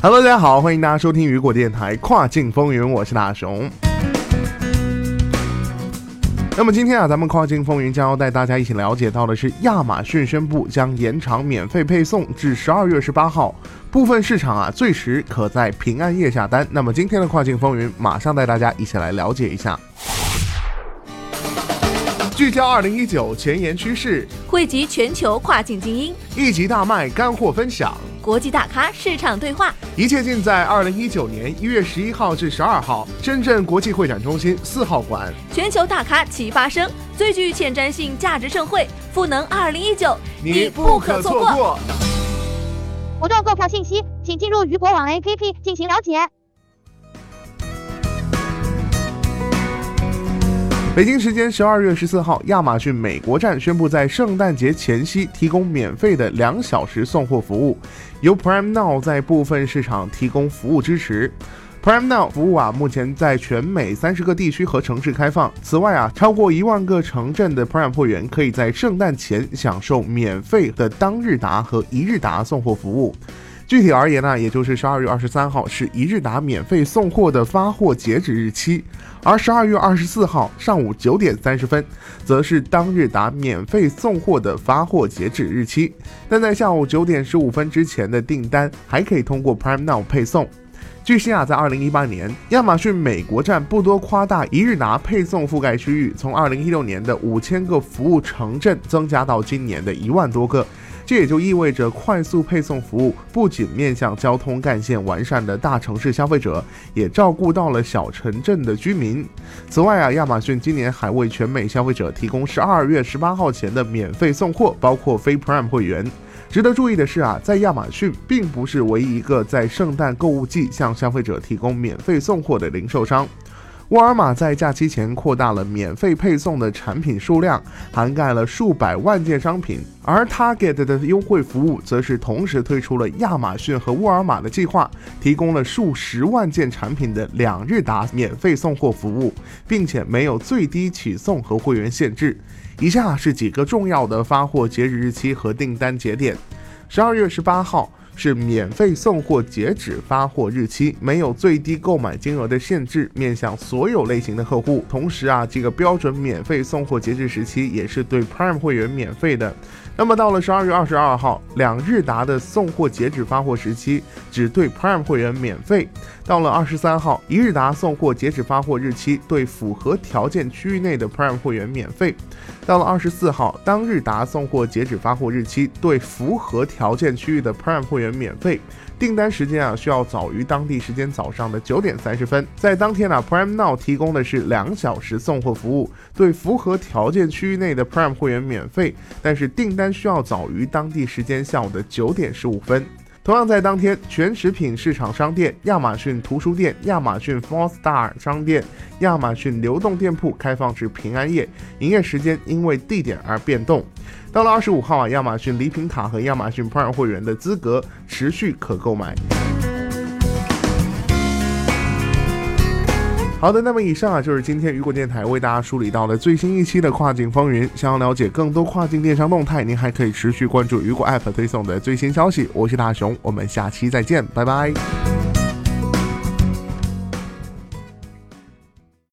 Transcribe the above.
Hello，大家好，欢迎大家收听雨果电台跨境风云，我是大熊。那么今天啊，咱们跨境风云将要带大家一起了解到的是，亚马逊宣布将延长免费配送至十二月十八号，部分市场啊最迟可在平安夜下单。那么今天的跨境风云，马上带大家一起来了解一下。聚焦二零一九前沿趋势，汇集全球跨境精英，一集大卖干货分享，国际大咖市场对话，一切尽在二零一九年一月十一号至十二号深圳国际会展中心四号馆。全球大咖齐发声，最具前瞻性价值盛会——赋能二零一九，你不可错过。活动购票信息，请进入雨果网 APP 进行了解。北京时间十二月十四号，亚马逊美国站宣布在圣诞节前夕提供免费的两小时送货服务，由 Prime Now 在部分市场提供服务支持。Prime Now 服务啊，目前在全美三十个地区和城市开放。此外啊，超过一万个城镇的 Prime 会员可以在圣诞前享受免费的当日达和一日达送货服务。具体而言呢，也就是十二月二十三号是一日达免费送货的发货截止日期，而十二月二十四号上午九点三十分，则是当日达免费送货的发货截止日期。但在下午九点十五分之前的订单，还可以通过 Prime Now 配送。据悉啊，在二零一八年，亚马逊美国站不多夸大一日达配送覆盖区域，从二零一六年的五千个服务城镇增加到今年的一万多个。这也就意味着，快速配送服务不仅面向交通干线完善的大城市消费者，也照顾到了小城镇的居民。此外啊，亚马逊今年还为全美消费者提供十二月十八号前的免费送货，包括非 Prime 会员。值得注意的是啊，在亚马逊并不是唯一一个在圣诞购物季向消费者提供免费送货的零售商。沃尔玛在假期前扩大了免费配送的产品数量，涵盖了数百万件商品。而 Target 的优惠服务则是同时推出了亚马逊和沃尔玛的计划，提供了数十万件产品的两日达免费送货服务，并且没有最低起送和会员限制。以下是几个重要的发货截止日期和订单节点：十二月十八号。是免费送货截止发货日期，没有最低购买金额的限制，面向所有类型的客户。同时啊，这个标准免费送货截止时期也是对 Prime 会员免费的。那么到了十二月二十二号，两日达的送货截止发货时期只对 Prime 会员免费。到了二十三号，一日达送货截止发货日期对符合条件区域内的 Prime 会员免费。到了二十四号，当日达送货截止发货日期对符合条件区域的 Prime 会员免费。订单时间啊，需要早于当地时间早上的九点三十分。在当天呢，Prime Now 提供的是两小时送货服务，对符合条件区域内的 Prime 会员免费，但是订单需要早于当地时间下午的九点十五分。同样在当天，全食品市场商店、亚马逊图书店、亚马逊 Four Star 商店、亚马逊流动店铺开放至平安夜，营业时间因为地点而变动。到了二十五号啊，亚马逊礼品卡和亚马逊 Prime 会员的资格持续可购买。好的，那么以上啊就是今天雨果电台为大家梳理到的最新一期的跨境风云。想要了解更多跨境电商动态，您还可以持续关注雨果 App 推送的最新消息。我是大熊，我们下期再见，拜拜。